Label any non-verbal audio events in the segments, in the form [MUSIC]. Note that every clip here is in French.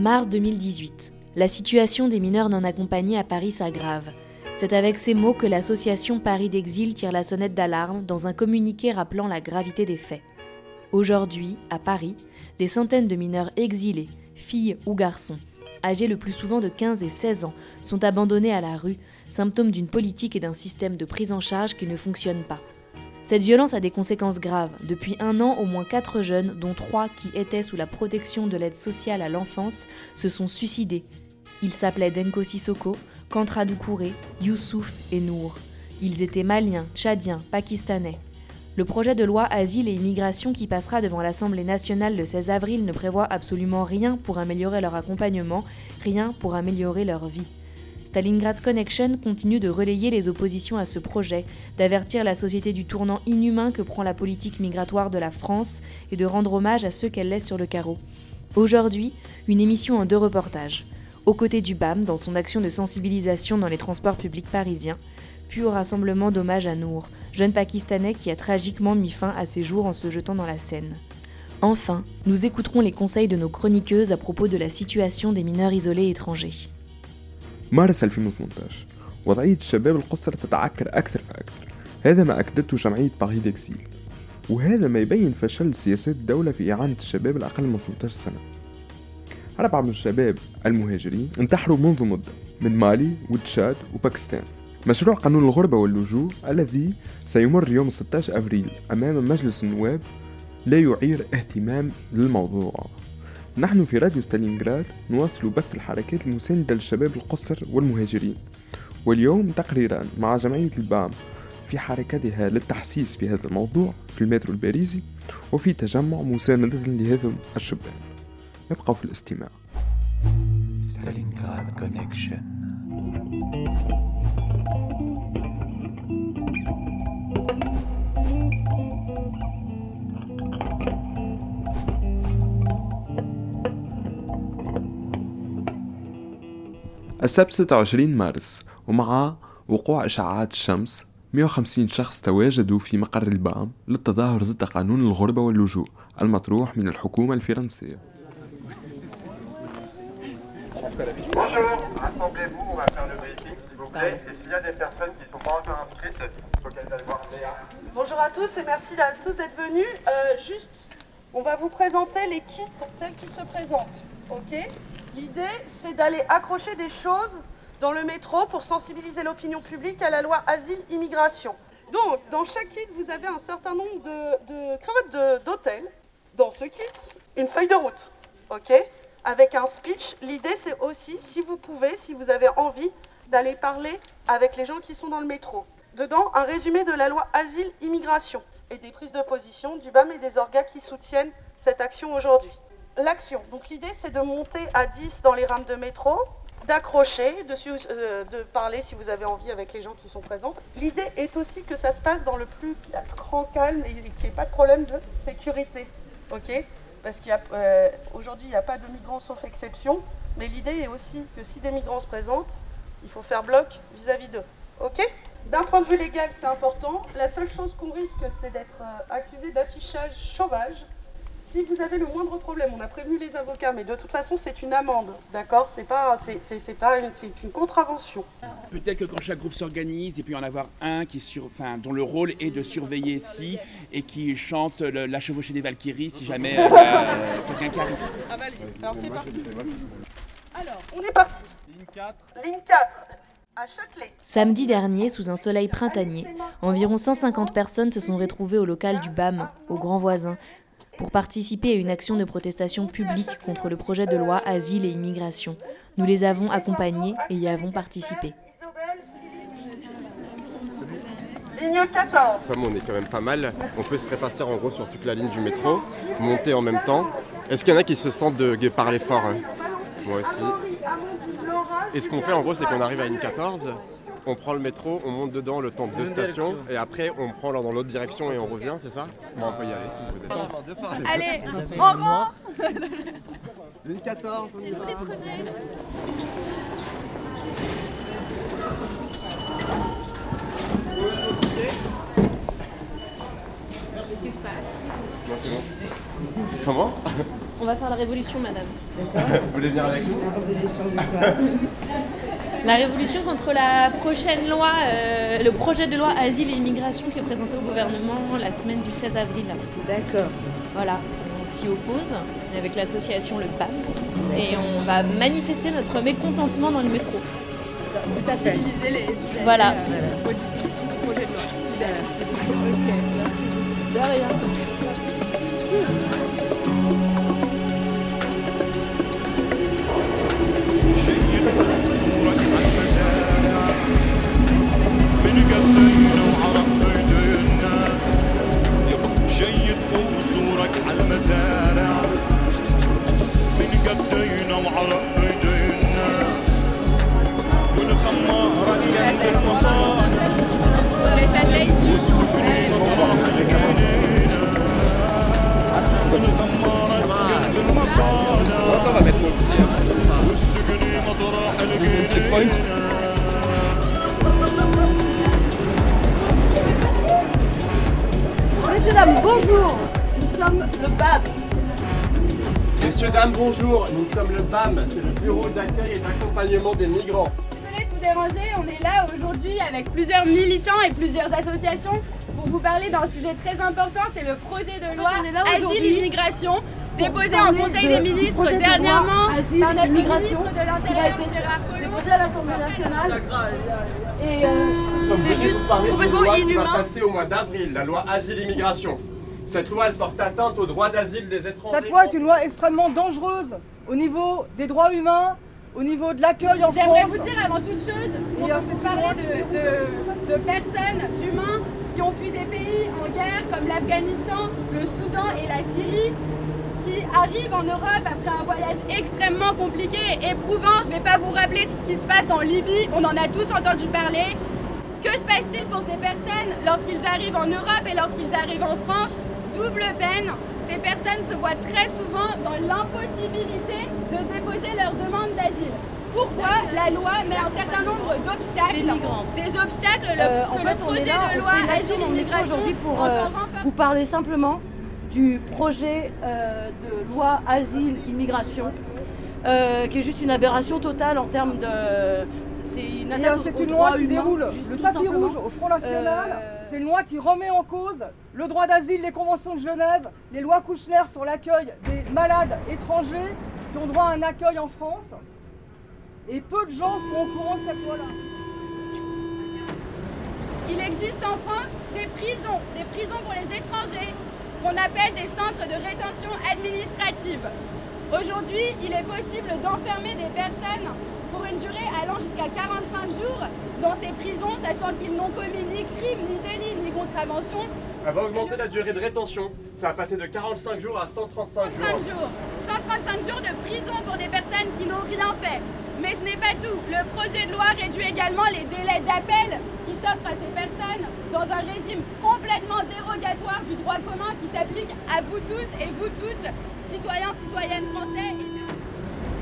Mars 2018. La situation des mineurs non accompagnés à Paris s'aggrave. C'est avec ces mots que l'association Paris d'Exil tire la sonnette d'alarme dans un communiqué rappelant la gravité des faits. Aujourd'hui, à Paris, des centaines de mineurs exilés, filles ou garçons, âgés le plus souvent de 15 et 16 ans, sont abandonnés à la rue, symptôme d'une politique et d'un système de prise en charge qui ne fonctionnent pas. Cette violence a des conséquences graves. Depuis un an, au moins quatre jeunes, dont trois qui étaient sous la protection de l'aide sociale à l'enfance, se sont suicidés. Ils s'appelaient Denko Sissoko, Kantra Doucouré, Youssouf et Nour. Ils étaient maliens, tchadiens, pakistanais. Le projet de loi Asile et Immigration qui passera devant l'Assemblée nationale le 16 avril ne prévoit absolument rien pour améliorer leur accompagnement, rien pour améliorer leur vie. Stalingrad Connection continue de relayer les oppositions à ce projet, d'avertir la société du tournant inhumain que prend la politique migratoire de la France et de rendre hommage à ceux qu'elle laisse sur le carreau. Aujourd'hui, une émission en deux reportages. Aux côtés du BAM dans son action de sensibilisation dans les transports publics parisiens, puis au rassemblement d'hommage à Nour, jeune Pakistanais qui a tragiquement mis fin à ses jours en se jetant dans la Seine. Enfin, nous écouterons les conseils de nos chroniqueuses à propos de la situation des mineurs isolés étrangers. مارس 2018 وضعية الشباب القصر تتعكر أكثر فأكثر. هذا ما أكدته جمعية باري ديكسيل وهذا ما يبين فشل سياسات الدولة في إعانة الشباب الأقل من 18 سنة. أربعة من الشباب المهاجرين انتحروا منذ مدة من مالي وتشاد وباكستان. مشروع قانون الغربة واللجوء الذي سيمر يوم 16 أبريل أمام مجلس النواب لا يعير اهتمام للموضوع. نحن في راديو ستالينغراد نواصل بث الحركات المساندة للشباب القصر والمهاجرين. واليوم تقريرا مع جمعية البام في حركتها للتحسيس في هذا الموضوع في المترو الباريسي وفي تجمع مساندة لهذا الشبان. ابقوا في الاستماع. Stalingrad Connection. السبت 26 مارس ومع وقوع اشعاعات الشمس 150 شخص تواجدوا في مقر البام للتظاهر ضد قانون الغربة واللجوء المطروح من الحكومة الفرنسية Bonjour à tous et merci à tous d'être venus. Euh, juste, on va vous présenter les kits tels qu'ils se présentent. Okay L'idée, c'est d'aller accrocher des choses dans le métro pour sensibiliser l'opinion publique à la loi Asile-Immigration. Donc, dans chaque kit, vous avez un certain nombre de, cravates d'hôtel. Dans ce kit, une feuille de route. Ok? Avec un speech. L'idée, c'est aussi, si vous pouvez, si vous avez envie, d'aller parler avec les gens qui sont dans le métro. Dedans, un résumé de la loi Asile-Immigration et des prises de position du BAM et des orgas qui soutiennent cette action aujourd'hui. L'action. Donc l'idée, c'est de monter à 10 dans les rames de métro, d'accrocher, de, euh, de, parler si vous avez envie avec les gens qui sont présents. L'idée est aussi que ça se passe dans le plus grand calme et qu'il n'y ait pas de problème de sécurité. ok? Parce qu'aujourd'hui, il n'y a pas de migrants sauf exception, mais l'idée est aussi que si des migrants se présentent, il faut faire bloc vis-à-vis d'eux. Ok? D'un point de vue légal, c'est important. La seule chose qu'on risque, c'est d'être euh, accusé d'affichage sauvage si vous avez le moindre problème, on a prévenu les avocats, mais de toute façon, c'est une amende, d'accord? C'est pas, c'est, pas une, c'est une contravention. Peut-être que quand chaque groupe s'organise, et puis en avoir un qui sur, enfin, dont le rôle est de surveiller si et qui chante la chevauchée des Valkyries si jamais euh, quelqu'un qui arrive. Ah bah, Alors c'est parti. Alors, on est parti. Ligne 4. Ligne 4. À Châtelet. Samedi dernier, sous un soleil printanier, environ 150 personnes se sont retrouvées au local du BAM, au Grand Voisin, pour participer à une action de protestation publique contre le projet de loi Asile et Immigration. Nous les avons accompagnés et y avons participé. Ligne 14. Comme on est quand même pas mal, on peut se répartir en gros sur toute la ligne du métro, monter en même temps. Est-ce qu'il y en a qui se sentent de parler fort hein? Moi aussi. Et ce qu'on fait en gros, c'est qu'on arrive à une 14, on prend le métro, on monte dedans le temps de deux stations, et après on prend dans l'autre direction et on revient, c'est ça? Bon, on peut y aller si vous voulez. Allez, en rang Ligne 14, on y va. Qu'est-ce qui se passe? Non, c'est bon. Comment On va faire la révolution, madame. Vous voulez venir avec nous La révolution du quoi [LAUGHS] la révolution contre la prochaine loi, euh, le projet de loi Asile et Immigration qui est présenté au gouvernement la semaine du 16 avril. D'accord. Voilà, on s'y oppose avec l'association Le PAP et on va manifester notre mécontentement dans le métro. Sensibiliser les usagers voilà. Euh, aux dispositions de ce projet de loi. Merci. Ok, merci. De rien. Shake it. Très important, c'est le projet de loi Asile-Immigration déposé en Conseil des ministres dernièrement par notre ministre de l'Intérieur Gérard Collomb. Déposé à l'Assemblée nationale. Et euh, c'est juste complètement loi inhumain. Qui va passer au mois d'avril, la loi Asile-Immigration. Cette loi, elle porte atteinte au droit d'asile des étrangers. Cette loi est une loi extrêmement dangereuse au niveau des droits humains, au niveau de l'accueil en France. J'aimerais vous dire avant toute chose, on peut parler de, de, de personnes, qui ont fui des pays en guerre comme l'Afghanistan, le Soudan et la Syrie qui arrivent en Europe après un voyage extrêmement compliqué et éprouvant. Je ne vais pas vous rappeler ce qui se passe en Libye, on en a tous entendu parler. Que se passe-t-il pour ces personnes lorsqu'ils arrivent en Europe et lorsqu'ils arrivent en France? Double peine. Ces personnes se voient très souvent dans l'impossibilité de déposer leur demande d'asile. Pourquoi la loi met un certain nombre d'obstacles Des obstacles le, Euh, en que fait, le on est projet là, de on loi fait une action dans le métro Asile-Immigration aujourd'hui pour entend euh, vous parler simplement du projet euh, de loi asile-immigration, euh, qui est juste une aberration totale en termes de. C'est une loi qui humain, déroule le tapis rouge au Front National. Euh, C'est une loi qui remet en cause le droit d'asile, les conventions de Genève, les lois Kouchner sur l'accueil des malades étrangers qui ont droit à un accueil en France. Et peu de gens sont au courant de cette loi-là. Il existe en France des prisons, des prisons pour les étrangers, qu'on appelle des centres de rétention administrative. Aujourd'hui, il est possible d'enfermer des personnes pour une durée allant jusqu'à 45 jours dans ces prisons, sachant qu'ils n'ont commis ni crime, ni délit, ni contravention. Elle va augmenter la durée de rétention. Ça va passer de 45 jours à 135 jours. 135 jours. 135 jours de prison pour des personnes qui n'ont rien fait. Mais ce n'est pas tout. Le projet de loi réduit également les délais d'appel qui s'offrent à ces personnes dans un régime complètement dérogatoire du droit commun qui s'applique à vous tous et vous toutes, citoyens, citoyennes français.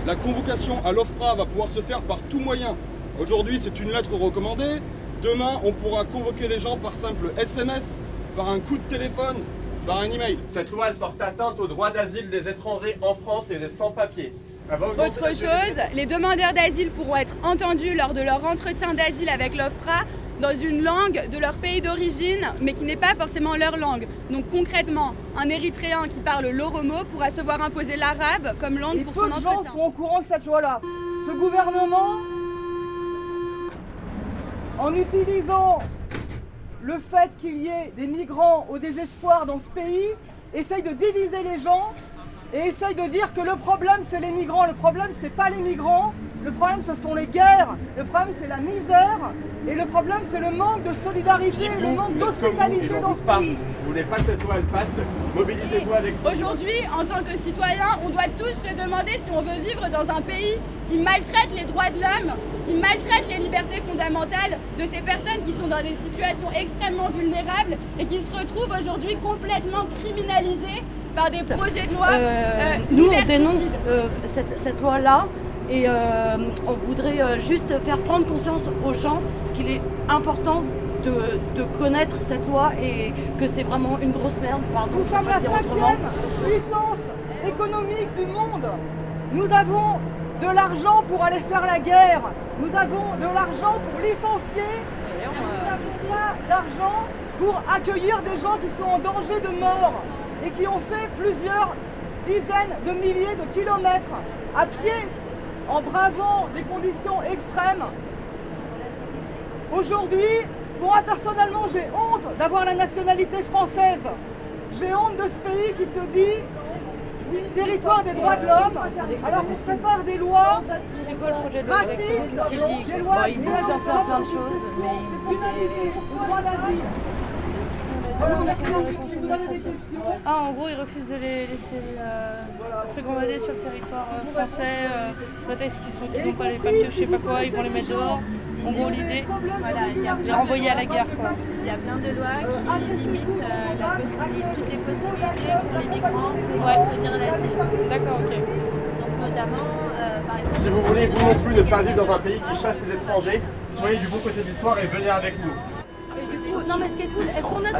La convocation à l'OFPRA va pouvoir se faire par tout moyen. Aujourd'hui, c'est une lettre recommandée. Demain, on pourra convoquer les gens par simple SMS, par un coup de téléphone, par un email. Cette loi, elle porte atteinte au droit d'asile des étrangers en France et des sans-papiers. Autre chose, les demandeurs d'asile pourront être entendus lors de leur entretien d'asile avec l'OFPRA dans une langue de leur pays d'origine, mais qui n'est pas forcément leur langue. Donc concrètement, un Érythréen qui parle l'oromo pourra se voir imposer l'arabe comme langue pour son entretien. Les gens sont au courant de cette loi-là. Ce gouvernement, en utilisant le fait qu'il y ait des migrants au désespoir dans ce pays, essaye de diviser les gens et essaye de dire que le problème c'est les migrants, le problème c'est pas les migrants, le problème ce sont les guerres, le problème c'est la misère. Et le problème c'est le manque de solidarité, le manque d'hospitalité dans ce pays. Vous voulez pas que cette loi elle passe, mobilisez-vous avec Aujourd'hui, en tant que citoyens, on doit tous se demander si on veut vivre dans un pays qui maltraite les droits de l'homme, qui maltraite les libertés fondamentales de ces personnes qui sont dans des situations extrêmement vulnérables et qui se retrouvent aujourd'hui complètement criminalisées par des projets de loi. Euh, euh, nous, on dénonce euh, cette, cette loi-là et euh, on voudrait euh, juste faire prendre conscience aux gens qu'il est important de, de connaître cette loi et que c'est vraiment une grosse merde. Pardon, Nous sommes la cinquième puissance économique du monde. Nous avons de l'argent pour aller faire la guerre. Nous avons de l'argent pour licencier. Nous n'avons pas d'argent pour accueillir des gens qui sont en danger de mort et qui ont fait plusieurs dizaines de milliers de kilomètres à pied en bravant des conditions extrêmes. Aujourd'hui, moi personnellement, j'ai honte d'avoir la nationalité française. J'ai honte de ce pays qui se dit territoire des droits de l'homme, alors qu'on prépare des lois racistes, des lois il de faire plein de choses, mais droit d'asile. Voilà. Ah, en gros, ils refusent de les laisser euh, se gamader sur le territoire euh, français. Euh, prétexte qu'ils n'ont pas les papiers, je sais pas quoi, ils vont les mettre dehors. En gros, l'idée, les renvoyer à la guerre. Quoi. Il y a plein de lois qui limitent euh, la possibilité- toutes les possibilités pour les migrants pour Ouais. obtenir l'asile. D'accord, ok. Donc notamment, euh, par exemple... Si vous voulez, vous non plus, ne pas vivre dans un pays qui chasse les étrangers, soyez du bon côté de l'histoire et venez avec nous. Et du coup, non mais ce qui est cool, est-ce qu'on a,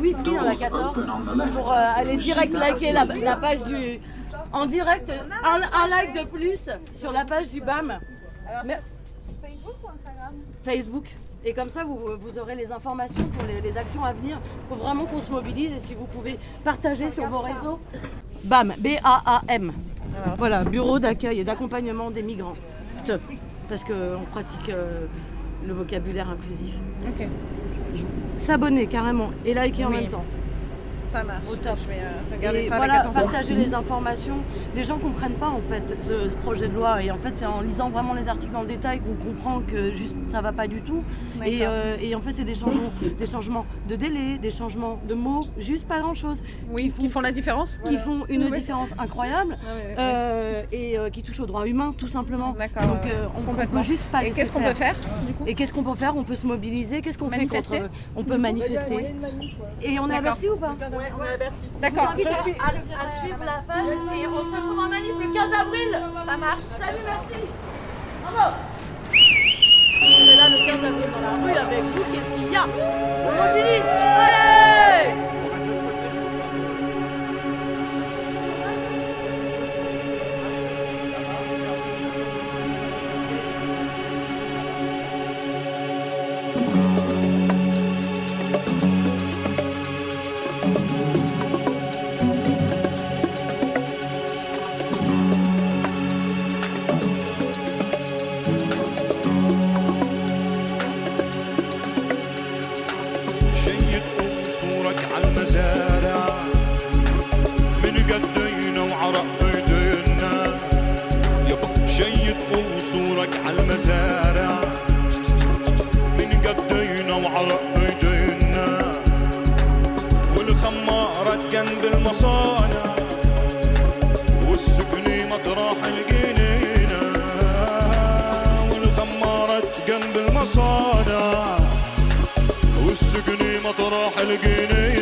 wifi dans la 14 pour euh, aller direct liker la, la page du... En direct, un, un like de plus sur la page du BAM. Mais- Facebook ou Instagram? Facebook. Et comme ça, vous, vous aurez les informations pour les, les actions à venir. Il faut vraiment qu'on se mobilise et si vous pouvez partager sur vos réseaux. BAM, B-A-A-M. Voilà, Bureau d'accueil et d'accompagnement des migrants. Parce qu'on pratique euh, le vocabulaire inclusif. S'abonner carrément et liker en même temps. Ça marche. Au top. Je vais euh, regarder Et ça voilà, avec partager les informations. Les gens comprennent pas en fait ce, ce projet de loi et en fait c'est en lisant vraiment les articles dans le détail qu'on comprend que juste ça va pas du tout. Et, euh, et en fait c'est des changements, des changements de délai, des changements de mots, juste pas grand chose. Oui, qui font la différence Qui font une Oui. différence incroyable ouais. euh, et euh, qui touchent aux droits humains tout simplement. D'accord, Donc euh, on, complètement. peut juste pas Et qu'est-ce qu'on peut faire, du coup Et qu'est-ce qu'on peut faire? On peut se mobiliser. Qu'est-ce qu'on fait contre On peut manifester. Et on est à. Bercy ou pas? Ouais, on est à Bercy. D'accord, Je suis- à, à suivre la page et on se retrouve en manif le 15 avril. Ça marche. Salut, merci. Bravo. On est là le 15 avril dans la rue avec vous. Qu'est-ce qu'il y a? On mobilise. Allez عالمزارع من قدينا وعرق ايدينا والخمارات جنب المصانع. والسجن مطرح الجنينة والخمارات جنب المصانع. والسجن مطرح الجنينة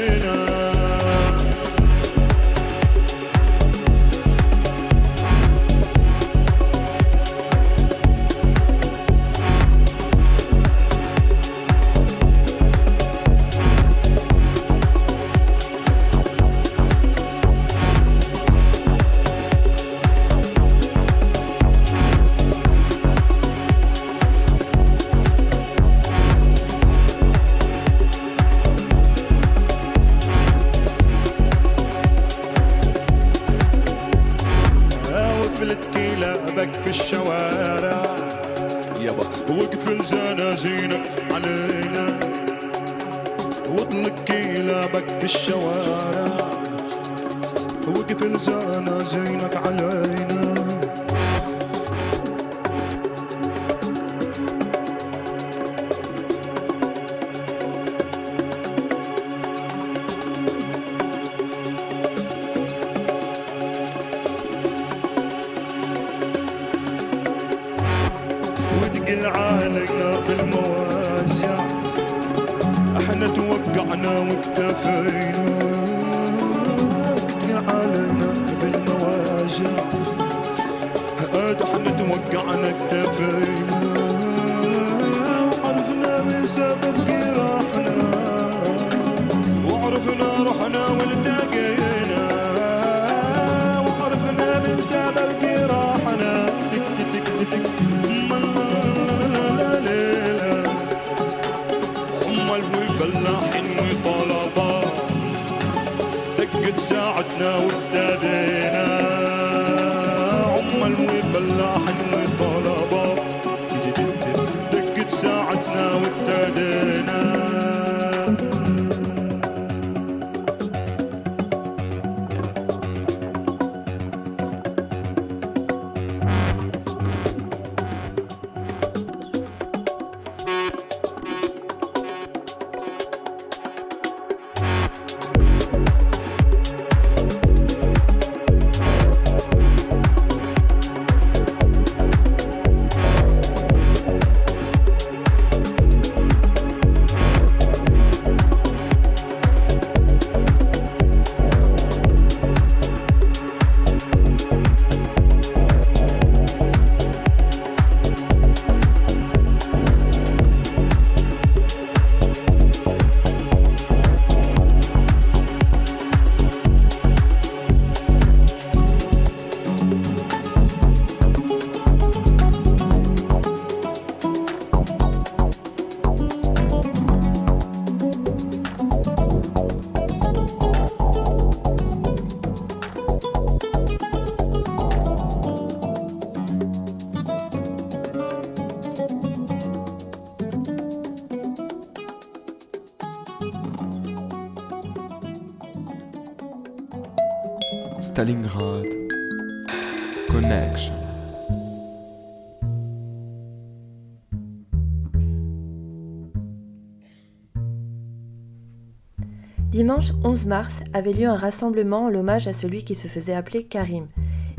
Dimanche 11 mars avait lieu un rassemblement en l'hommage à celui qui se faisait appeler Karim,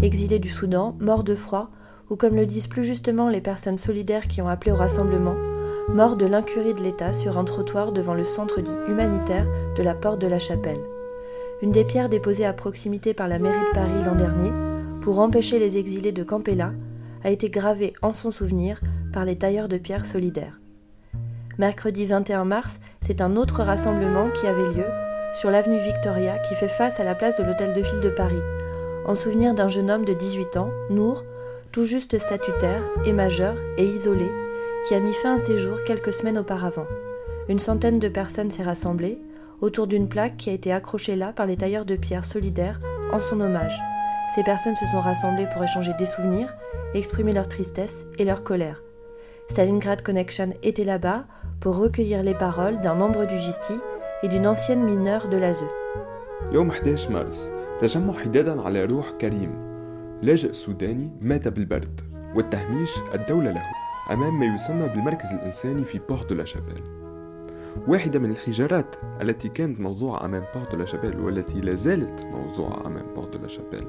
exilé du Soudan, mort de froid, ou comme le disent plus justement les personnes solidaires qui ont appelé au rassemblement, mort de l'incurie de l'État sur un trottoir devant le centre dit humanitaire de la Porte de la Chapelle. Une des pierres déposées à proximité par la mairie de Paris l'an dernier, pour empêcher les exilés de camper là, a été gravée en son souvenir par les tailleurs de pierre solidaires. Mercredi 21 mars, c'est un autre rassemblement qui avait lieu sur l'avenue Victoria qui fait face à la place de l'hôtel de ville de Paris, en souvenir d'un jeune homme de 18 ans, Nour, tout juste statutaire et majeur et isolé, qui a mis fin à ses jours quelques semaines auparavant. Une centaine de personnes s'est rassemblée autour d'une plaque qui a été accrochée là par les tailleurs de pierre solidaires en son hommage. Ces personnes se sont rassemblées pour échanger des souvenirs, exprimer leur tristesse et leur colère. Stalingrad Connection était là-bas pour recueillir les paroles d'un membre du GISTI et d'une ancienne mineure de l'ASE. يوم 11 مارس تجمع حدادا على روح كريم. لاجئ سوداني مات بالبرد والتهميش الدولة له أمام ما يسمى بالمركز الإنساني في بورت دو لا شابيل. واحدة من الحجارات التي كانت موضوعة أمام بورت دو لا شابيل والتي لا زالت موضوعة أمام بورت دو لا شابيل.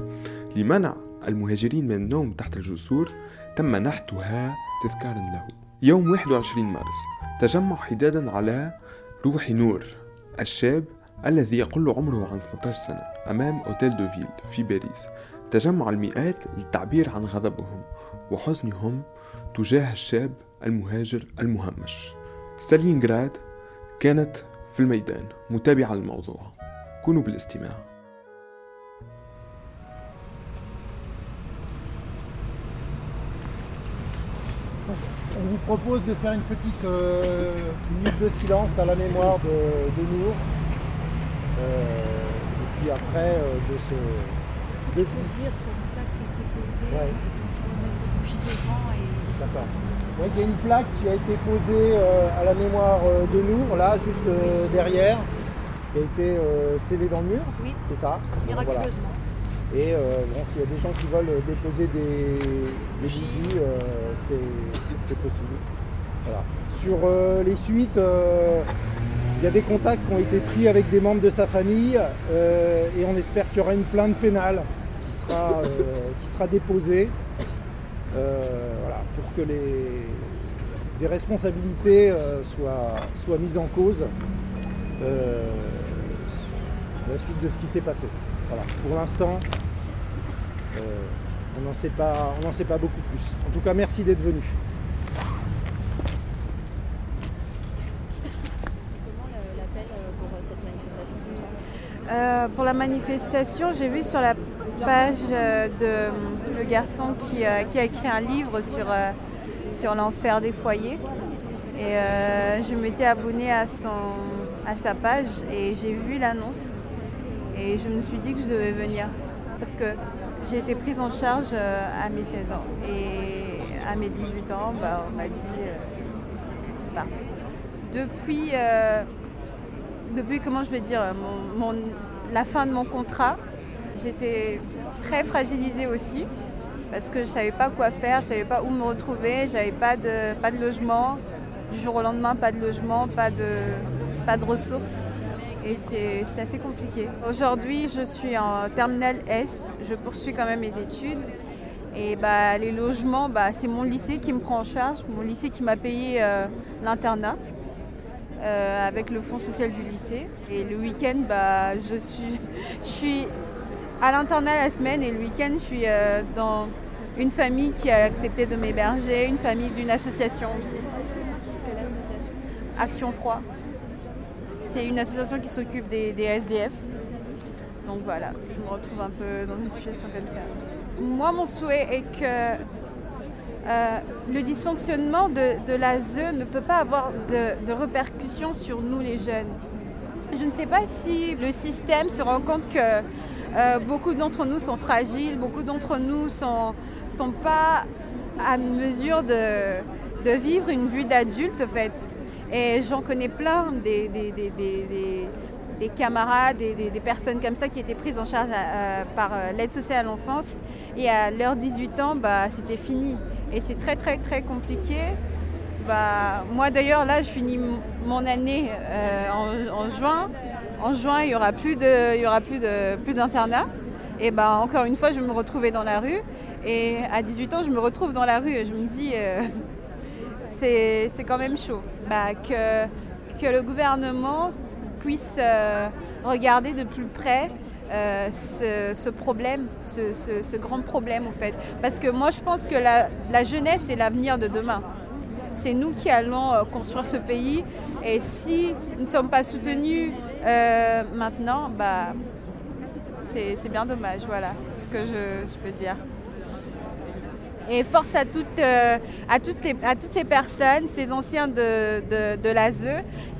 لمنع المهاجرين من النوم تحت الجسور تم نحتها تذكارا له. يوم 21 مارس تجمع حدادا على روح نور الشاب الذي يقل عمره عن 18 سنة أمام أوتيل دو فيل في باريس. تجمع المئات للتعبير عن غضبهم وحزنهم تجاه الشاب المهاجر المهمش. ستالينغراد كانت في الميدان متابعة للموضوع. كونوا بالاستماع. On vous propose de faire une petite euh, minute de silence à la mémoire de, de Nour. Euh, et puis après, euh, de se. De se... Ouais. D'accord. Ouais, il y a une plaque qui a été posée à la mémoire de Nour, là, juste derrière, qui a été scellée dans le mur. Oui. C'est ça. Donc, voilà. Et euh, bon, s'il y a des gens qui veulent déposer des, des euh, c'est possible. Voilà. Sur euh, les suites, il y a des contacts qui ont été pris avec des membres de sa famille et on espère qu'il y aura une plainte pénale qui sera, qui sera déposée voilà, pour que les, responsabilités soient, soient mises en cause la suite de ce qui s'est passé. Voilà. Pour l'instant, on n'en sait, pas- on sait pas beaucoup plus. En tout cas, merci d'être venu. Euh, pour la manifestation, j'ai vu sur la page euh, de euh, le garçon qui, euh, qui a écrit un livre sur, euh, sur l'enfer des foyers. Et euh, je m'étais abonnée à, son, à sa page et j'ai vu l'annonce. Et je me suis dit que je devais venir. Parce que j'ai été prise en charge euh, à mes 16 ans. Et à mes 18 ans, bah, on m'a dit euh, bah, depuis, euh, depuis, comment je vais dire, la fin de mon contrat, j'étais très fragilisée aussi parce que je ne savais pas quoi faire, je ne savais pas où me retrouver, j'avais pas de, pas de logement. Du jour au lendemain, pas de logement, pas de, pas de ressources. Et c'est assez compliqué. Aujourd'hui, je suis en terminale S, je poursuis quand même mes études. Et bah, les logements, bah, c'est mon lycée qui me prend en charge, mon lycée qui m'a payé euh, l'internat euh, avec le fonds social du lycée. Et le week-end, bah, je, suis, [LAUGHS] je suis à l'internat la semaine et le week-end, je suis euh, dans une famille qui a accepté de m'héberger, une famille d'une association aussi. Action Froid. C'est une association qui s'occupe des, SDF. Donc voilà, je me retrouve un peu dans une situation comme ça. Moi, mon souhait est que euh, le dysfonctionnement de, de l'ASE ne peut pas avoir de, de répercussions sur nous les jeunes. Je ne sais pas si le système se rend compte que euh, beaucoup d'entre nous sont fragiles, beaucoup d'entre nous sont, sont pas à mesure de, de vivre une vie d'adulte en fait. Et j'en connais plein des, des, des- des- des- des camarades, des, personnes comme ça qui étaient prises en charge euh, par euh, l'aide sociale à l'enfance. Et à leurs 18 ans, bah, c'était fini. Et c'est très très très compliqué. Bah, moi d'ailleurs, là, je finis mon année euh, en, juin. En juin, il n'y aura plus de, il y aura plus de, plus d'internat. Et bah, encore une fois, je me retrouver dans la rue. Et à 18 ans, je me retrouve dans la rue et je me dis, [LAUGHS] c'est quand même chaud. Bah, que, que le gouvernement puisse euh, regarder de plus près euh, ce, problème, ce, grand problème en fait. Parce que moi je pense que la, jeunesse est l'avenir de demain. C'est nous qui allons euh, construire ce pays et si nous ne sommes pas soutenus maintenant, bah, c'est c'est bien dommage, voilà ce que je, je peux dire. Et force à toutes, euh, à, toutes ces personnes, ces anciens de, de, l'ASE,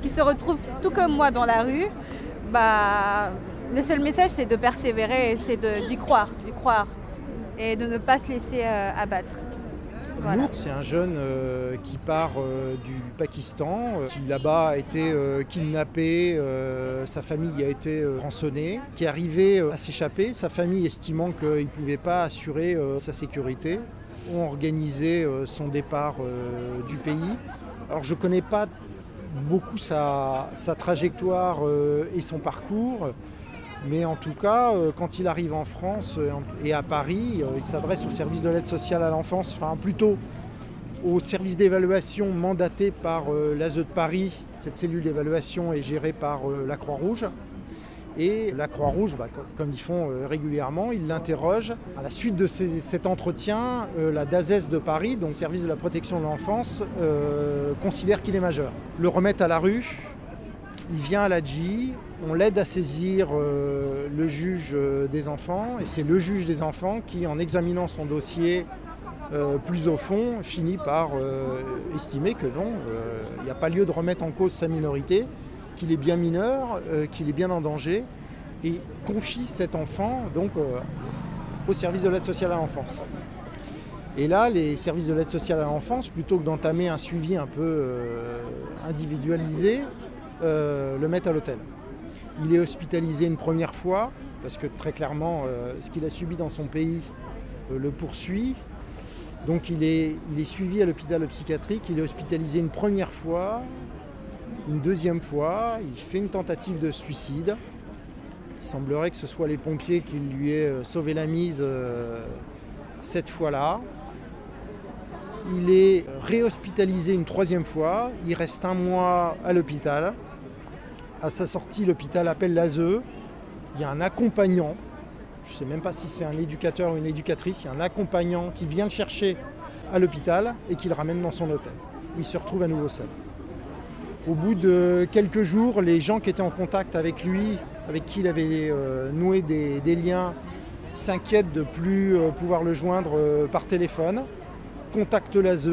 qui se retrouvent tout comme moi dans la rue, bah, le seul message c'est de persévérer, c'est d'y croire, d'y croire et de ne pas se laisser euh, abattre. C'est un jeune euh, qui part du Pakistan, qui là-bas a été kidnappé, sa famille a été rançonnée, qui est arrivé à s'échapper, sa famille estimant qu'il ne pouvait pas assurer sa sécurité. Ont organisé euh, son départ euh, du pays. Alors je ne connais pas beaucoup sa, sa trajectoire euh, et son parcours, mais en tout cas, quand il arrive en France et à Paris, il s'adresse au service de l'aide sociale à l'enfance, enfin plutôt au service d'évaluation mandaté par l'ASE de Paris. Cette cellule d'évaluation est gérée par la Croix-Rouge. Et la Croix-Rouge, bah, co- comme ils font euh, régulièrement, ils l'interrogent. À la suite de cet entretien, euh, la DASES de Paris, donc service de la protection de l'enfance, euh, considère qu'il est majeur. Le remettent à la rue, il vient à la G, on l'aide à saisir le juge des enfants, et c'est le juge des enfants qui, en examinant son dossier plus au fond, finit par estimer que non, il n'y a pas lieu de remettre en cause sa minorité, qu'il est bien mineur, euh, qu'il est bien en danger, et confie cet enfant donc euh, au service de l'aide sociale à l'enfance. Et là, les services de l'aide sociale à l'enfance, plutôt que d'entamer un suivi un peu euh, individualisé, le mettent à l'hôtel. Il est hospitalisé une première fois, parce que très clairement, ce qu'il a subi dans son pays le poursuit. Donc il est, il est suivi à l'hôpital psychiatrique, il est hospitalisé une première fois, une deuxième fois, il fait une tentative de suicide. Il semblerait que ce soit les pompiers qui lui aient euh, sauvé la mise euh, cette fois-là. Il est réhospitalisé une troisième fois, il reste un mois à l'hôpital. À sa sortie, l'hôpital appelle l'ASE. Il y a un accompagnant, je ne sais même pas si c'est un éducateur ou une éducatrice, il y a un accompagnant qui vient le chercher à l'hôpital et qui le ramène dans son hôtel. Il se retrouve à nouveau seul. Au bout de quelques jours, les gens qui étaient en contact avec lui, avec qui il avait euh, noué des, liens, s'inquiètent de plus euh, pouvoir le joindre euh, par téléphone, contactent l'ASE.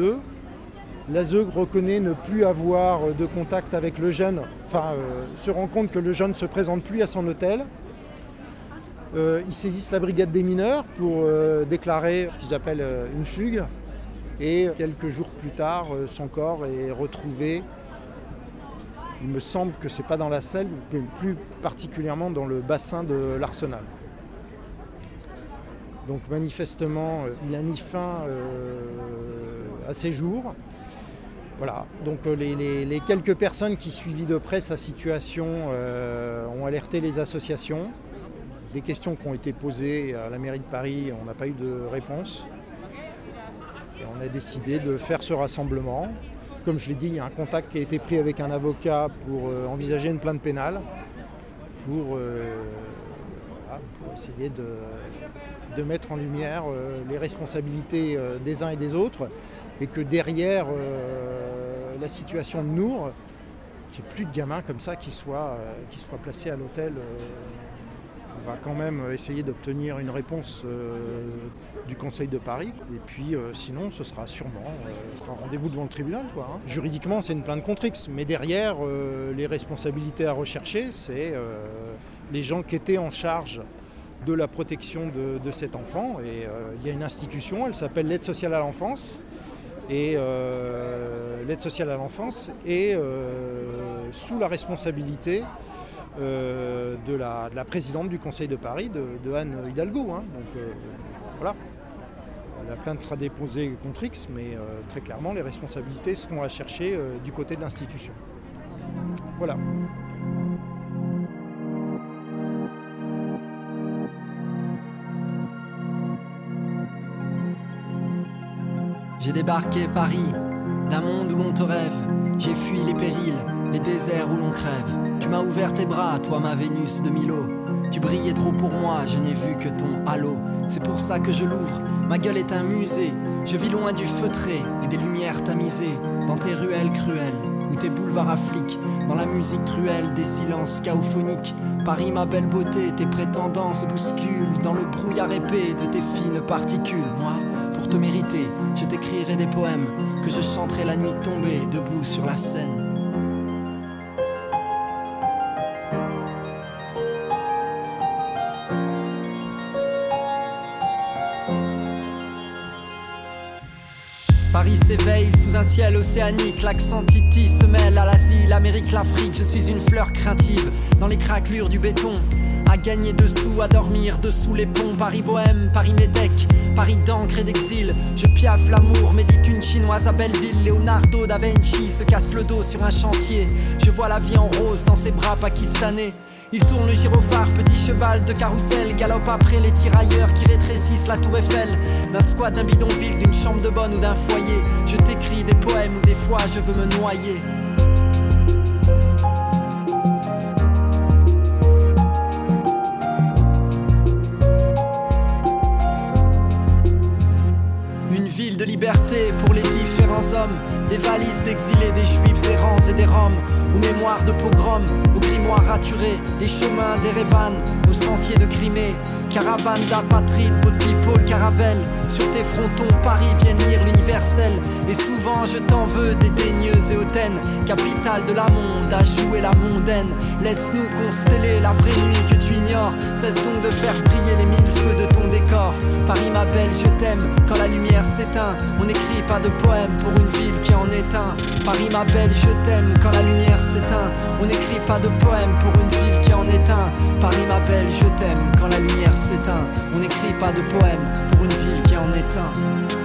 L'ASE reconnaît ne plus avoir de contact avec le jeune, enfin se rend compte que le jeune ne se présente plus à son hôtel. Ils saisissent la brigade des mineurs pour déclarer ce qu'ils appellent une fugue. Et quelques jours plus tard, son corps est retrouvé. Il me semble que c'est pas dans la selle, plus particulièrement dans le bassin de l'Arsenal. Donc manifestement, euh, il a mis fin euh, à ses jours. Voilà, donc euh, les, quelques personnes qui suivaient de près sa situation ont alerté les associations. Des questions qui ont été posées à la mairie de Paris, on n'a pas eu de réponse. On a décidé de faire ce rassemblement. Comme je l'ai dit, il y a un contact qui a été pris avec un avocat pour euh, envisager une plainte pénale, pour, euh, essayer de, mettre en lumière euh, les responsabilités des uns et des autres, et que derrière la situation de Nour, qu'il n'y ait plus de gamins comme ça qui soient, qui soient placés à l'hôtel. On va quand même essayer d'obtenir une réponse euh, du Conseil de Paris. Et puis euh, sinon, ce sera sûrement euh, un rendez-vous devant le tribunal. Hein. Juridiquement, c'est une plainte contre X. Mais derrière, les responsabilités à rechercher, c'est les gens qui étaient en charge de la protection de, cet enfant. Et il y a une institution, elle s'appelle l'aide sociale à l'enfance. Et l'aide sociale à l'enfance est sous la responsabilité euh, de, la, de la présidente du Conseil de Paris, de, Anne Hidalgo. hein. Euh, voilà. La plainte sera déposée contre X, mais euh, très clairement, les responsabilités seront à chercher du côté de l'institution. Voilà. J'ai débarqué Paris, d'un monde où l'on te rêve. J'ai fui les périls, les déserts où l'on crève. Tu m'as ouvert tes bras, toi ma Vénus de Milo. Tu brillais trop pour moi, je n'ai vu que ton halo. C'est pour ça que je l'ouvre, ma gueule est un musée. Je vis loin du feutré et des lumières tamisées. Dans tes ruelles cruelles, ou tes boulevards affliquent. Dans la musique truelle des silences chaophoniques. Paris, ma belle beauté, tes prétendants se bousculent. Dans le brouillard épais de tes fines particules. Moi, pour te mériter, je t'écrirai des poèmes que je chanterai la nuit tombée, debout sur la scène. Paris s'éveille sous un ciel océanique, l'accent Titi se mêle à l'Asie, l'Amérique, l'Afrique. Je suis une fleur craintive dans les craquelures du béton. À gagner dessous, à dormir dessous les ponts. Paris bohème, Paris médec, Paris d'encre et d'exil. Je piaffe l'amour, médite une chinoise à Belleville. Leonardo da Vinci se casse le dos sur un chantier. Je vois la vie en rose dans ses bras pakistanais. Il tourne le gyrophare, petit cheval de carrousel, galope après les tirailleurs qui rétrécissent la tour Eiffel. D'un squat, d'un bidonville, d'une chambre de bonne ou d'un foyer. Je t'écris des poèmes ou des fois je veux me noyer. Des valises d'exilés, des juifs errants et des roms, aux mémoires de pogroms, aux grimoires raturés, des chemins d'Erevan, aux sentiers de Crimée, caravane d'apatrides, beau people, caravelle, sur tes frontons, Paris viennent lire l'universel, et souvent je t'en veux, dédaigneuse et hautaine, capitale de la monde, à jouer la mondaine, laisse-nous consteller la vraie nuit que tu ignores, cesse donc de faire briller les mille feux de ton décor, Paris m'appelle, je t'aime, quand la lumière s'éteint, on n'écrit pas de poème pour une ville qui en est un, Paris m'appelle, je t'aime, quand la s'éteint, on n'écrit pas de poème pour une ville qui en est un, Paris m'appelle, je t'aime, quand la lumière s'éteint, on n'écrit pas de poème pour une ville qui en est un.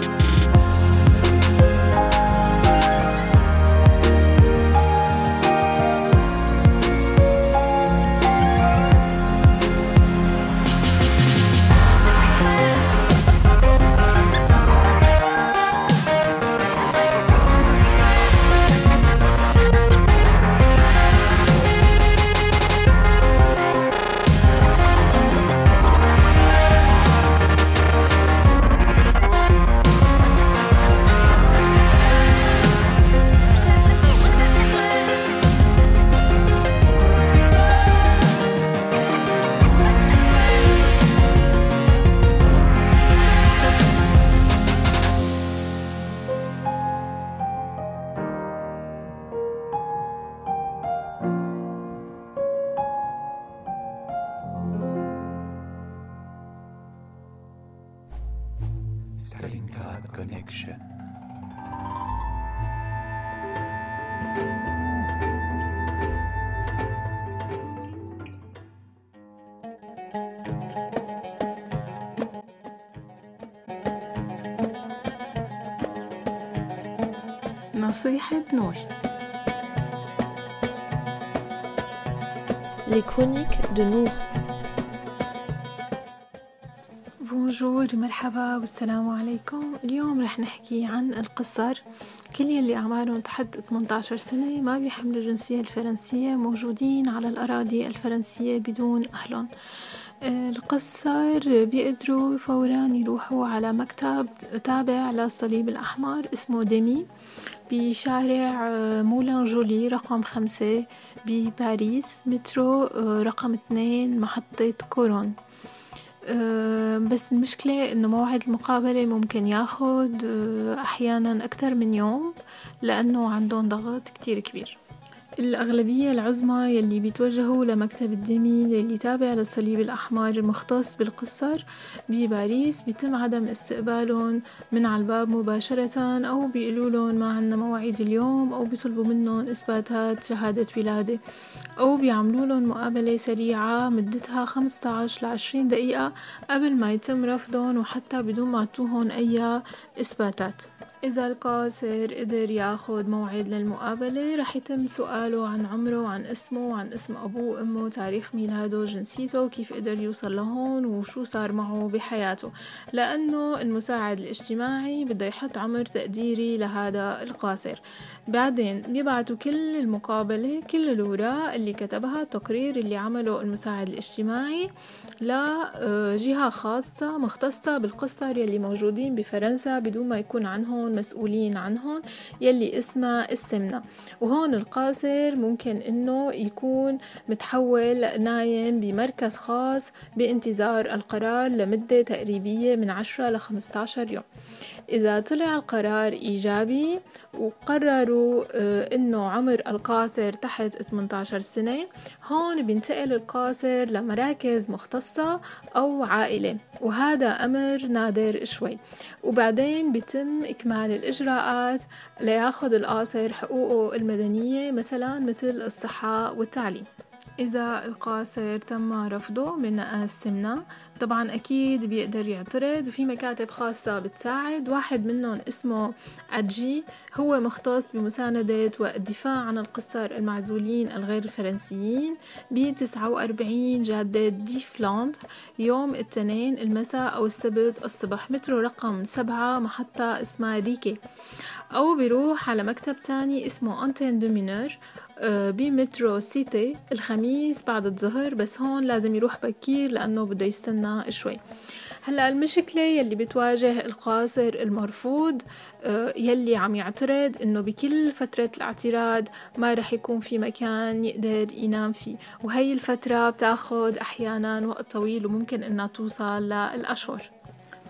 نصيحة نور. Les chroniques de Nour. بونجور مرحبا والسلام عليكم اليوم رح نحكي عن القصر كل يلي أعمارهم تحت 18 سنة ما بيحملوا الجنسية الفرنسية موجودين على الأراضي الفرنسية بدون أهلهم القصر بيقدروا فورا يروحوا على مكتب تابع للصليب الأحمر اسمه ديمي بشارع مولان جولي رقم خمسة بباريس مترو رقم اثنين محطة كورون. أه بس المشكلة إنه موعد المقابلة ممكن ياخد أحيانا أكتر من يوم لأنه عندهم ضغط كتير كبير. الأغلبية العظمى يلي بيتوجهوا لمكتب الدمي اللي تابع للصليب الأحمر المختص بالقصر بباريس بيتم عدم استقبالهم من على الباب مباشرة أو بيقولوا لهم ما عنا مواعيد اليوم أو بيطلبوا منهم إثباتات شهادة ولادة أو بيعملوا لهم مقابلة سريعة مدتها 15 ل 20 دقيقة قبل ما يتم رفضهم وحتى بدون ما يعطوهم أي إثباتات. إذا القاصر قدر ياخد موعد للمقابلة رح يتم سؤاله عن عمره وعن اسمه وعن اسم أبوه وأمه تاريخ ميلاده جنسيته كيف قدر يوصل لهون وشو صار معه بحياته. لأنه المساعد الاجتماعي بده يحط عمر تقديري لهذا القاصر. بعدين بيبعتوا كل المقابلة كل الأوراق اللي كتبها التقرير اللي عمله المساعد الاجتماعي لجهة خاصة مختصة بالقصر يلي موجودين بفرنسا بدون ما يكون عنهم مسؤولين عنهم يلي اسمها السمنة. وهون القاصر ممكن إنه يكون متحول نايم بمركز خاص بانتظار القرار لمدة تقريبية من 10 ل 15 يوم. إذا طلع القرار إيجابي وقرروا إنه عمر القاصر تحت 18 سنة هون بينتقل القاصر لمراكز مختصة أو عائلة. وهذا أمر نادر شوي. وبعدين بيتم إكمال الإجراءات لياخد القاصر حقوقه المدنية مثلا مثل الصحة والتعليم. إذا القاصر تم رفضه من السمنة طبعا أكيد بيقدر يعترض. وفي مكاتب خاصة بتساعد. واحد منهم اسمه أجي هو مختص بمساندة والدفاع عن القصار المعزولين الغير الفرنسيين ب 49 جادة دي فلاندر يوم الاثنين المساء أو السبت الصبح. مترو رقم سبعة محطة اسمها ريكي. أو بيروح على مكتب تاني اسمه أنتين دومينور بمترو سيتي الخميس بعد الظهر بس هون لازم يروح بكير لأنه بده يستنى شوي. هلأ المشكلة يلي بتواجه القاصر المرفوض آه، يلي عم يعترض إنه بكل فترة الاعتراض ما رح يكون في مكان يقدر ينام فيه. وهي الفترة بتاخد أحيانا وقت طويل وممكن إنها توصل للأشهر.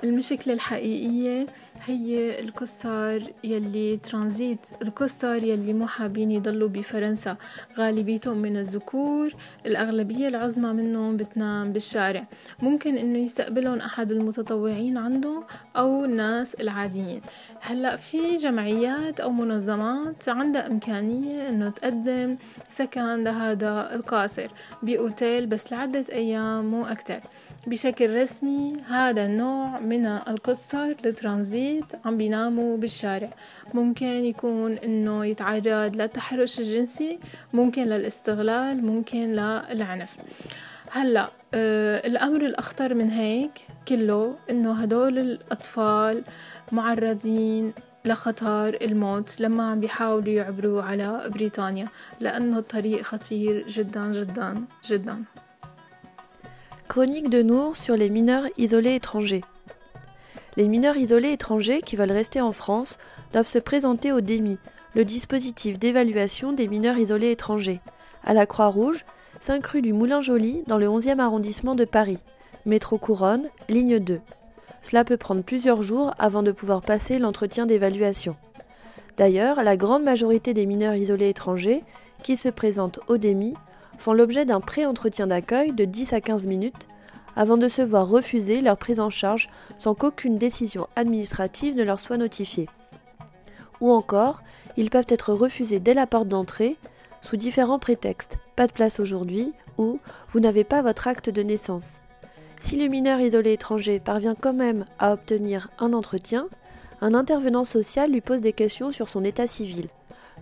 المشكلة الحقيقية هي الكسار يلي ترانزيت الكسار يلي مو حابين يضلوا بفرنسا. غالبيتهم من الذكور الأغلبية العظمى منهم بتنام بالشارع. ممكن إنه يستقبلهم أحد المتطوعين عندهم أو الناس العاديين. هلأ في جمعيات أو منظمات عندها إمكانية إنه تقدم سكن لهذا القاصر بأوتيل بس لعدة أيام مو أكتر. بشكل رسمي هذا النوع من القصر الترانزيت عم بيناموا بالشارع. ممكن يكون إنه يتعرض للتحرش الجنسي ممكن للاستغلال ممكن للعنف. هلأ آه الأمر الأخطر من هيك كله إنه هدول الأطفال معرضين لخطر الموت لما عم بيحاولوا يعبروا على بريطانيا لأنه الطريق خطير جدا جدا جدا. Chronique de Nour sur les mineurs isolés étrangers. Les mineurs isolés étrangers qui veulent rester en France doivent se présenter au DEMI, le dispositif d'évaluation des mineurs isolés étrangers, à la Croix-Rouge, 5 rue du Moulin-Joly, dans le 11e arrondissement de Paris, métro Couronne, ligne 2. Cela peut prendre plusieurs jours avant de pouvoir passer l'entretien d'évaluation. D'ailleurs, la grande majorité des mineurs isolés étrangers qui se présentent au DEMI font l'objet d'un pré-entretien d'accueil de 10 à 15 minutes avant de se voir refuser leur prise en charge sans qu'aucune décision administrative ne leur soit notifiée. Ou encore, ils peuvent être refusés dès la porte d'entrée sous différents prétextes pas de place aujourd'hui ou vous n'avez pas votre acte de naissance. Si le mineur isolé étranger parvient quand même à obtenir un entretien, un intervenant social lui pose des questions sur son état civil,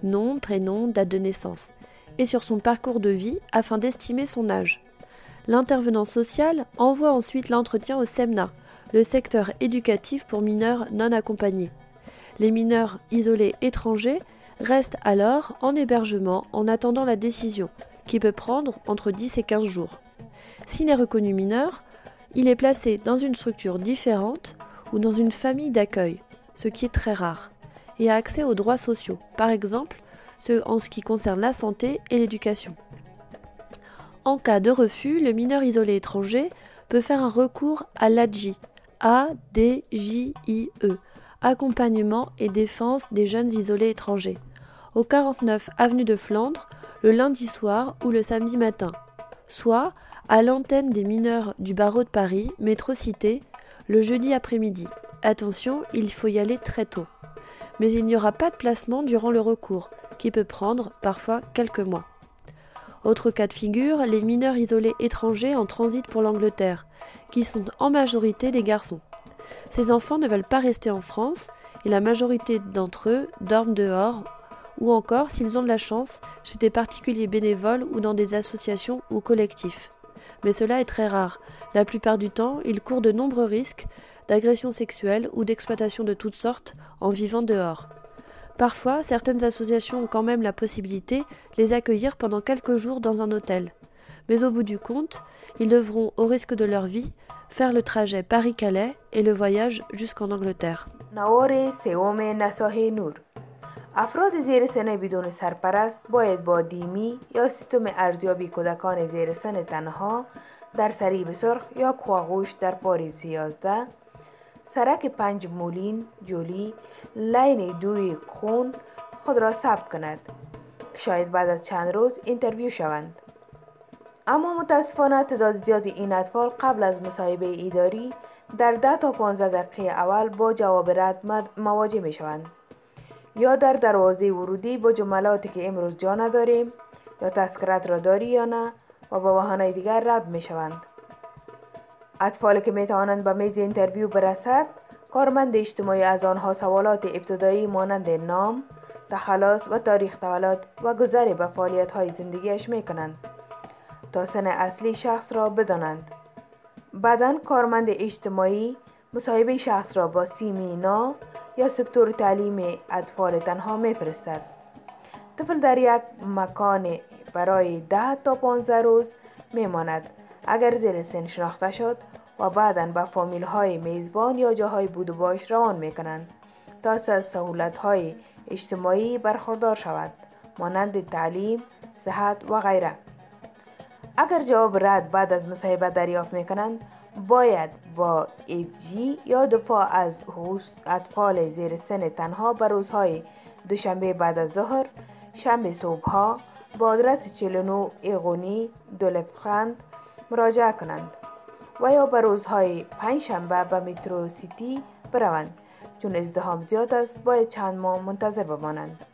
nom, prénom, date de naissance, et sur son parcours de vie afin d'estimer son âge. L'intervenant social envoie ensuite l'entretien au SEMNA, le secteur éducatif pour mineurs non accompagnés. Les mineurs isolés étrangers restent alors en hébergement en attendant la décision, qui peut prendre entre 10 et 15 jours. S'il est reconnu mineur, il est placé dans une structure différente ou dans une famille d'accueil, ce qui est très rare, et a accès aux droits sociaux, par exemple en ce qui concerne la santé et l'éducation. En cas de refus, le mineur isolé étranger peut faire un recours à l'ADJI, A-D-J-I-E, Accompagnement et défense des jeunes isolés étrangers, au 49 avenue de Flandre, le lundi soir ou le samedi matin, soit à l'antenne des mineurs du barreau de Paris, métro Cité, le jeudi après-midi. Attention, il faut y aller très tôt. Mais il n'y aura pas de placement durant le recours, qui peut prendre parfois quelques mois. Autre cas de figure, les mineurs isolés étrangers en transit pour l'Angleterre, qui sont en majorité des garçons. Ces enfants ne veulent pas rester en France et la majorité d'entre eux dorment dehors ou encore, s'ils ont de la chance, chez des particuliers bénévoles ou dans des associations ou collectifs. Mais cela est très rare. La plupart du temps, ils courent de nombreux risques d'agression sexuelle ou d'exploitation de toutes sortes en vivant dehors. Parfois, certaines associations ont quand même la possibilité de les accueillir pendant quelques jours dans un hôtel. Mais au bout du compte, ils devront, au risque de leur vie, faire le trajet Paris-Calais et le voyage jusqu'en Angleterre. نوار سوم نساح نور افراد زیر سن بدون سرپرست باید با دیمی یا سیستم ارزیابی کودکان زیر سن تنها در سریب سرخ یا کواغوش در پاریس 11 سرک پنج مولین جولی لین دوی خون خود را ثبت کند. که شاید بعد از چند روز اینترویو شوند. اما متاسفانه تعداد زیادی این اطفال قبل از مصاحبه اداری در ده تا 15 دقیقه اول با جواب رد مواجه می شوند یا در دروازه ورودی با جملاتی که امروز جا نداریم یا تذکرت را داری یا نه و با بهانه دیگر رد می شوند. اطفالی که می توانند به میز اینترویو برسد کارمند اجتماعی از آنها سوالات ابتدایی مانند نام، تخلص و تاریخ تولد و گذر به فعالیت های زندگیش می کنند تا سن اصلی شخص را بدانند. بعدا کارمند اجتماعی مصاحبه شخص را با سیمینا یا سکتور تعلیم اطفال تنها میفرستد. طفل در یک مکان برای ده تا 15 روز میماند اگر زیر سن شناخته شد و بعدا به فامیل های میزبان یا جاهای بود و باش روان می کنند تا از سهولت های اجتماعی برخوردار شود مانند تعلیم، صحت و غیره. اگر جواب رد بعد از مصاحبه دریافت می کنند باید با ایجی یا دفاع از اطفال زیر سن تنها به روزهای دوشنبه بعد از ظهر شنبه صبحها با آدرس 49 ایغونی دولفخند مراجعه کنند. و یا به روزهای پنج شنبه به مترو سیتی بروند چون ازدهام زیاد است باید چند ماه منتظر بمانند.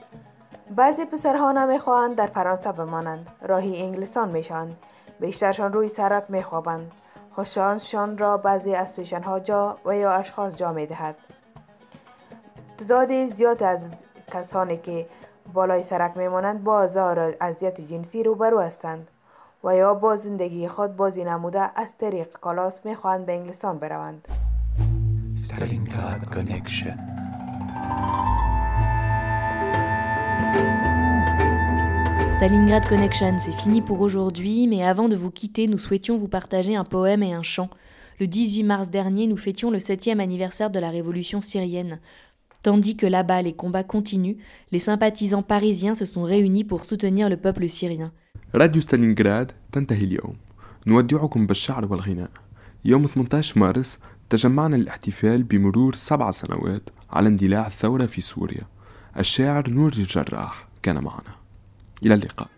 بعضی پسرها نمی‌خواهند در فرانسه بمانند راهی انگلستان می‌شوند بیشترشان روی سرک میخوابند. خوششانسشان را بعضی از ها جا و یا اشخاص جا می‌دهد. تعداد زیاد از کسانی که بالای سرک میمانند با آزار اذیت جنسی روبرو هستند. و یا با زندگی خود بازی نموده از طریق کالاس میخواهند به انگلستان بروند Stalingrad Connection Stalingrad Connection, c'est fini pour aujourd'hui, mais avant de vous quitter, nous souhaitions vous partager un poème et un chant. Le 18 mars dernier, nous fêtions le 7e anniversaire de la révolution syrienne. Tandis que là-bas les combats continuent, les sympathisants parisiens se sont réunis pour soutenir le peuple syrien. راديو ستالينغراد تنتهي اليوم. نودعكم بالشعر والغناء. يوم 18 مارس تجمعنا للاحتفال بمرور سبع سنوات على اندلاع الثورة في سوريا. الشاعر نور الجراح كان معنا. إلى اللقاء.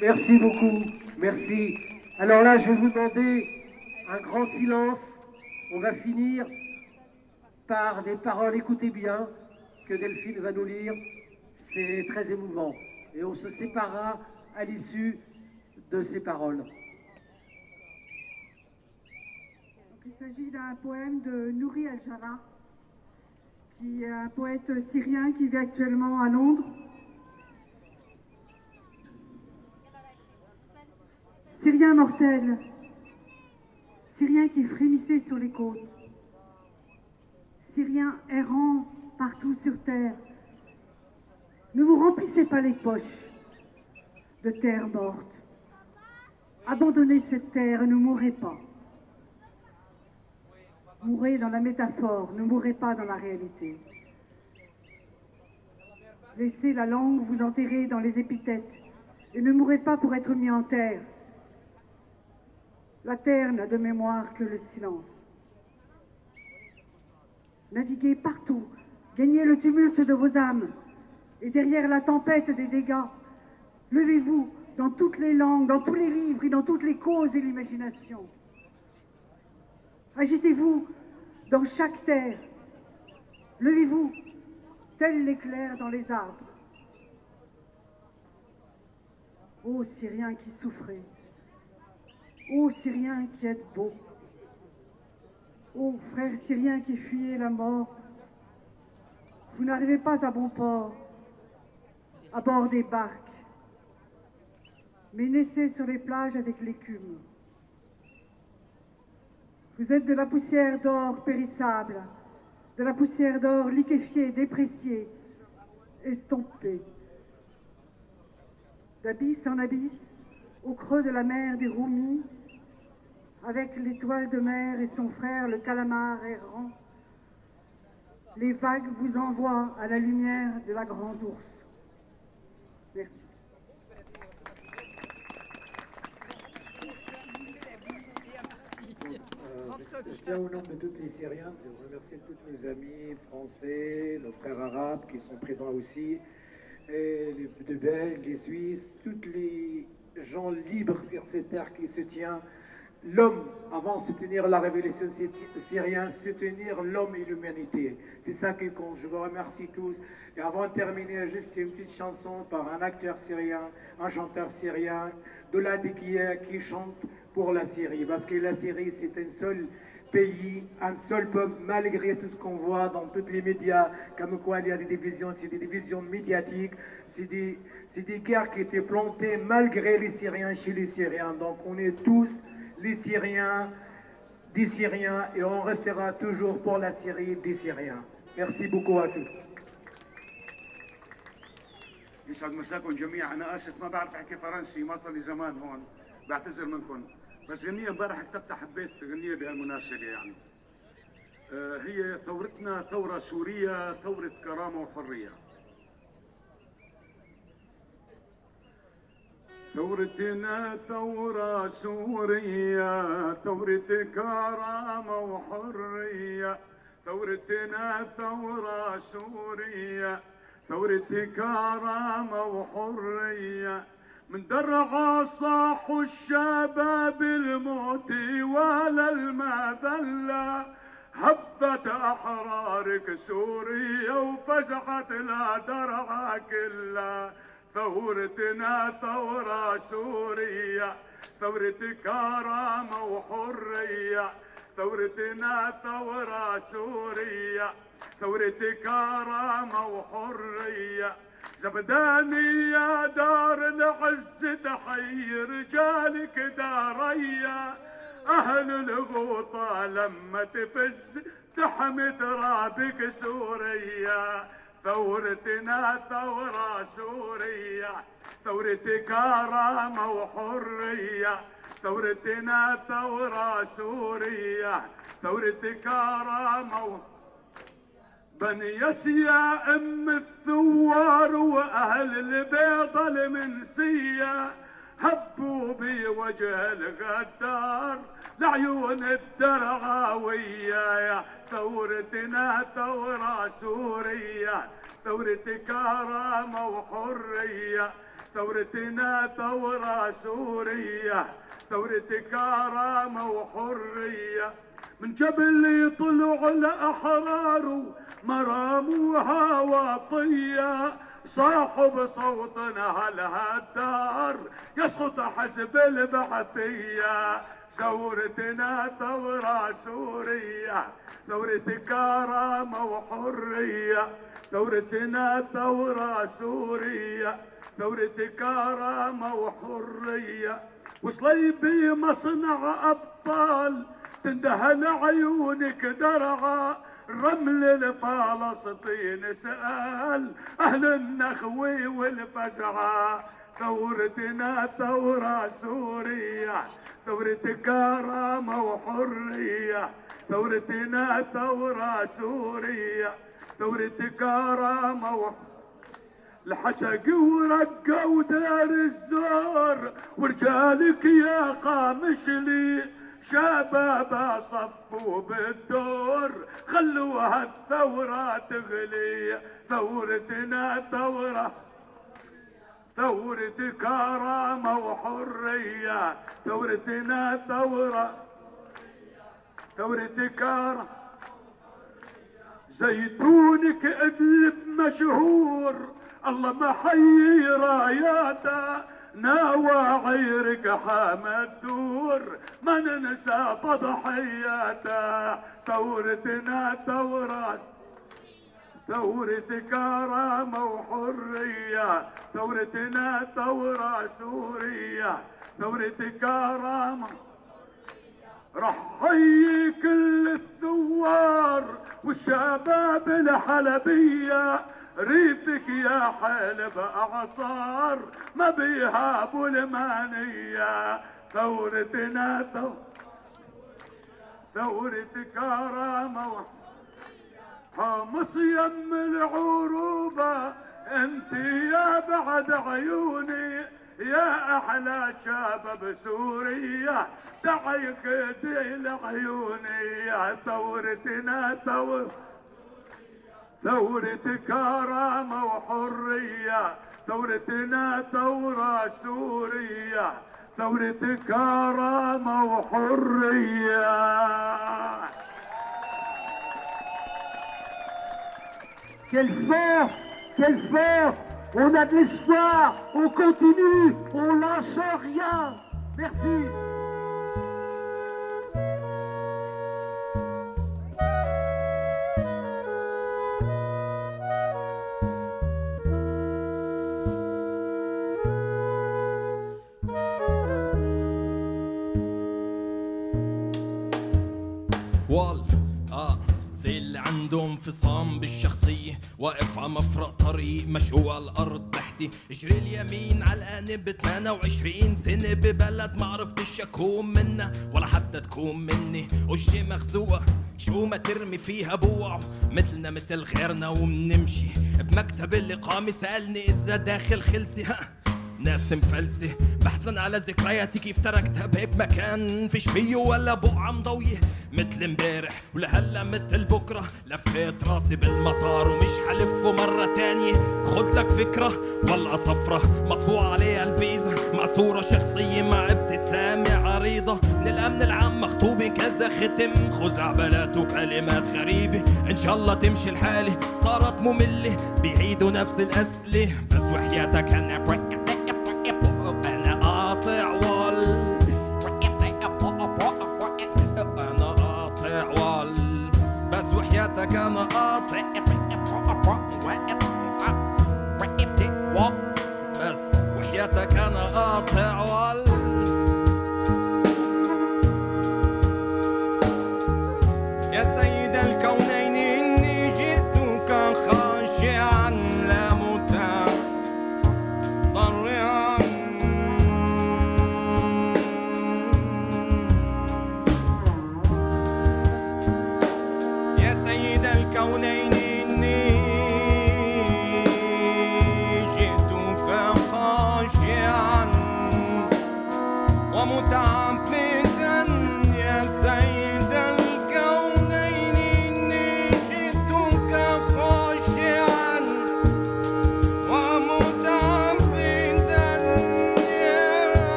Merci beaucoup. Merci. Alors là, je vais vous demander un grand silence. On va finir par des paroles, écoutez bien, que Delphine va nous lire. C'est très émouvant. Et on se séparera à l'issue de ces paroles. il s'agit d'un poème de Nouri Al-Jara, qui est un poète syrien qui vit actuellement à Londres. Syrien mortel, Syrien qui frémissait sur les côtes, Syrien errant partout sur terre, ne vous remplissez pas les poches de terre morte. Abandonnez cette terre et ne mourrez pas. Mourrez dans la métaphore, ne mourrez pas dans la réalité. Laissez la langue vous enterrer dans les épithètes et ne mourrez pas pour être mis en terre. La terre n'a de mémoire que le silence. Naviguez partout, gagnez le tumulte de vos âmes. Et derrière la tempête des dégâts, levez-vous dans toutes les langues, dans tous les livres et dans toutes les causes et l'imagination. Agitez-vous dans chaque terre. Levez-vous, tel l'éclair dans les arbres. Ô Syriens qui souffrez, ô Syriens qui êtes beaux, ô frères Syriens qui fuyez la mort, vous n'arrivez pas à bon port, à bord des barques, mais naissez sur les plages avec l'écume. Vous êtes de la poussière d'or périssable, de la poussière d'or liquéfiée, dépréciée, estompée. D'abysse en abysse, au creux de la mer des Roumis, avec l'étoile de mer et son frère le calamar errant, les vagues vous envoient à la lumière de la grande ours. Merci. Je, tiens au nom de tous les Syriens de remercier tous nos amis français, nos frères arabes qui sont présents aussi, les Belges, les Suisses, tous les gens libres sur cette terre qui se tient. L'homme, avant de soutenir la révolution syrienne, soutenir l'homme et l'humanité. C'est ça qui compte. Je vous remercie tous. Et avant de terminer, juste une petite chanson par un acteur syrien, un chanteur syrien, Dola Dikia, qui chante pour la Syrie. Parce que la Syrie, c'est un seul pays, un seul peuple, malgré tout ce qu'on voit dans tous les médias, comme quoi il y a des divisions, c'est des divisions médiatiques, c'est des, des guerres qui étaient plantées malgré les Syriens chez les Syriens. Donc on est tous les Syriens, des Syriens, et on restera toujours pour la Syrie des Syriens. Merci beaucoup à tous. يسعد مساكم جميعا. أنا آسف ما بعرف أحكي فرنسي ما صار لي زمان هون. بعتذر منكم. بس غنية امبارح كتبتها حبيت غنية بهالمناسبة يعني. آه هي ثورتنا ثورة سورية ثورة كرامة وحرية. ثورتنا ثورة سورية ثورة كرامة وحرية. ثورتنا ثورة سورية ثورة كرامة وحرية. من درعا صاحوا الشباب الموت ولا المذلة هبت أحرارك سوريا وفزعت لا درعا كلها ثورتنا ثورة سورية ثورة كرامة وحرية. ثورتنا ثورة سورية ثورة كرامة وحرية. زبداني يا دار العز تحيي رجالك داريا أهل الغوطة لما تفز تحمي ترابك سوريا ثورتنا ثورة سورية. ثورة كرامة وحرية. ثورتنا ثورة سورية. ثورة كرامة وحرية بني يا أم الثوار وأهل البيضة المنسية. هبوا بوجه الغدار. لعيون الدرعاوية يا ثورتنا ثورة سورية. ثورة كرامة وحرية. ثورتنا ثورة سورية. ثورة كرامة وحرية. من جبل طلعوا الأحرار مراموها وطية صاحوا بصوتنا هالهدار يسقط حسب البعثية. ثورتنا ثورة سورية. ثورة كرامة وحرية. ثورتنا ثورة سورية. ثورة كرامة وحرية. وصليبي مصنع أبطال. تندهن عيونك درعا. رمل الفلسطين سأل أهل النخوي والفزعة. ثورتنا ثورة سورية. ثورة كرامة وحرية. ثورتنا ثورة سورية. ثورة كرامة وحرية الحسق ورقة ودار الزور. ورجالك يا قامش لي شباب صفوا بالدور خلوها الثورة تغلي. ثورتنا ثورة ثورة كرامة وحرية. ثورتنا ثورة ثورة كرامة. زيتونك إدلب مشهور الله ما حيي راياته نواعيرك حامد دور ما ننسى تضحياته ثورتنا ثورة ثورة كرامة وحرية. ثورتنا ثورة سورية ثورة كرامة. رح حيي كل الثوار والشباب الحلبية. ريفك يا حلب أعصار ما بيهابوا المانية. ثورتنا ثو ثورة كرامة. حمص يم العروبة أنت يا بعد عيوني. يا أحلى شباب سوريا تعي خدي لعيوني يا ثورتنا ثور ثورة كرامة وحرية ثورتنا ثورة سورية ثورة كرامة وحرية Quelle force Quelle force On a de l'espoir On continue On lâche rien Merci عنده انفصام بالشخصية. واقف على مفرق طريق مشقوق الأرض تحتي. اجري اليمين على القانب 28 سنة ببلد ما عرفتش أكون منها ولا حتى تكون مني. وجهي مخزوقة شو ما ترمي فيها بوع. مثلنا مثل غيرنا ومنمشي. بمكتب الإقامة سألني إذا داخل خلصي ها. ناس مفلسة بحزن على ذكرياتي كيف تركتها بهيك مكان فيش فيه ولا بقعة مضوية مثل امبارح ولهلا مثل بكرة. لفيت راسي بالمطار ومش حلفه مرة تانية. خد لك فكرة والله صفرة. مطبوع عليها الفيزا. مع صورة شخصية مع ابتسامة عريضة. من الأمن العام مخطوبة كذا ختم. خزعبلات وكلمات غريبة. إن شاء الله تمشي الحالة. صارت مملة. بيعيدوا نفس الأسئلة. بس وحياتك أنا واقف وحياتك أنا قاطع ولا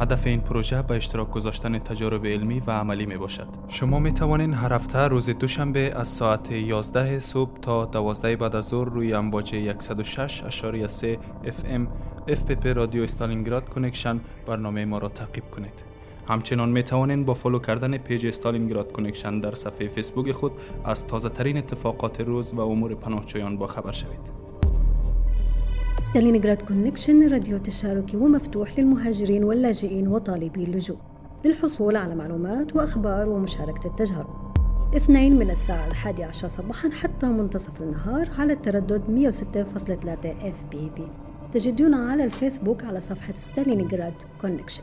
هدف این پروژه به اشتراک گذاشتن تجارب علمی و عملی می باشد. شما می توانید هر هفته روز دوشنبه از ساعت 11 صبح تا 12 بعد از ظهر روی امواج 106.3 FM FPP رادیو استالینگراد کانکشن برنامه ما را تعقیب کنید. همچنان می توانید با فالو کردن پیج استالینگراد کنکشن در صفحه فیسبوک خود از تازه ترین اتفاقات روز و امور پناهجویان با خبر شوید. ستالينغراد كونكشن راديو تشاركي ومفتوح للمهاجرين واللاجئين وطالبي اللجوء للحصول على معلومات وأخبار ومشاركة التجارب اثنين من الساعة الحادية عشر صباحا حتى منتصف النهار على التردد 106.3 اف بي بي تجدونا على الفيسبوك على صفحة ستالينغراد كونكشن